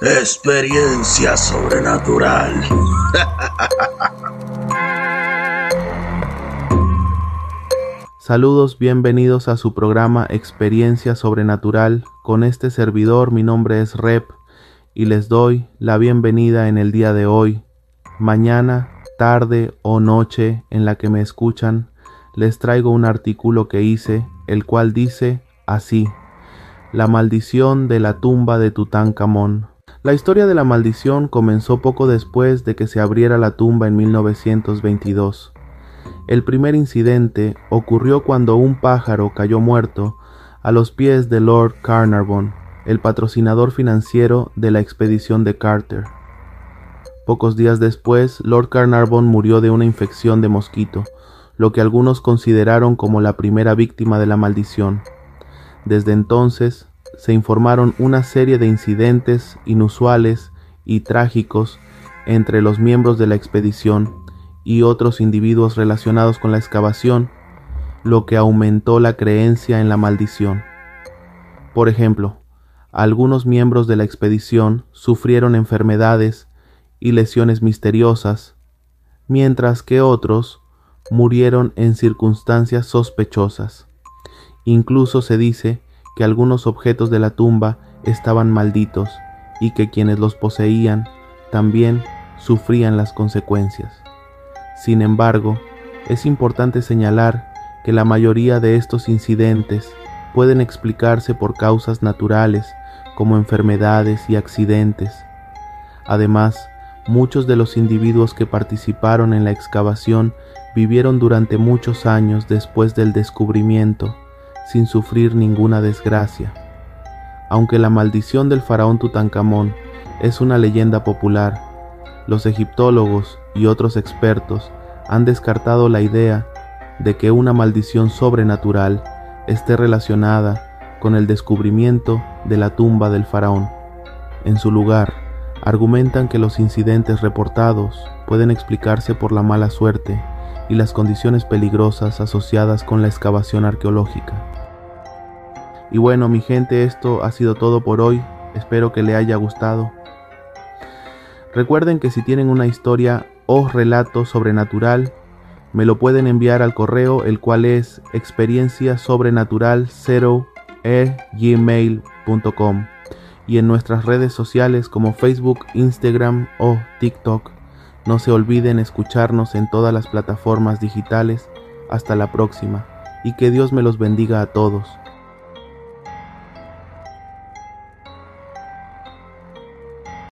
Experiencia sobrenatural. Saludos, bienvenidos a su programa Experiencia Sobrenatural. Con este servidor, mi nombre es Rep y les doy la bienvenida en el día de hoy. Mañana, tarde o noche en la que me escuchan, les traigo un artículo que hice, el cual dice así: La maldición de la tumba de Tutankamón. La historia de la maldición comenzó poco después de que se abriera la tumba en 1922. El primer incidente ocurrió cuando un pájaro cayó muerto a los pies de Lord Carnarvon, el patrocinador financiero de la expedición de Carter. Pocos días después, Lord Carnarvon murió de una infección de mosquito, lo que algunos consideraron como la primera víctima de la maldición. Desde entonces, se informaron una serie de incidentes inusuales y trágicos entre los miembros de la expedición y otros individuos relacionados con la excavación, lo que aumentó la creencia en la maldición. Por ejemplo, algunos miembros de la expedición sufrieron enfermedades y lesiones misteriosas, mientras que otros murieron en circunstancias sospechosas. Incluso se dice que algunos objetos de la tumba estaban malditos y que quienes los poseían también sufrían las consecuencias. Sin embargo, es importante señalar que la mayoría de estos incidentes pueden explicarse por causas naturales como enfermedades y accidentes. Además, muchos de los individuos que participaron en la excavación vivieron durante muchos años después del descubrimiento sin sufrir ninguna desgracia. Aunque la maldición del faraón Tutankamón es una leyenda popular, los egiptólogos y otros expertos han descartado la idea de que una maldición sobrenatural esté relacionada con el descubrimiento de la tumba del faraón. En su lugar, argumentan que los incidentes reportados pueden explicarse por la mala suerte y las condiciones peligrosas asociadas con la excavación arqueológica. Y bueno, mi gente, esto ha sido todo por hoy. Espero que le haya gustado. Recuerden que si tienen una historia o relato sobrenatural, me lo pueden enviar al correo, el cual es experiencia sobrenatural 0 gmail.com y en nuestras redes sociales como Facebook, Instagram o TikTok. No se olviden escucharnos en todas las plataformas digitales. Hasta la próxima y que Dios me los bendiga a todos.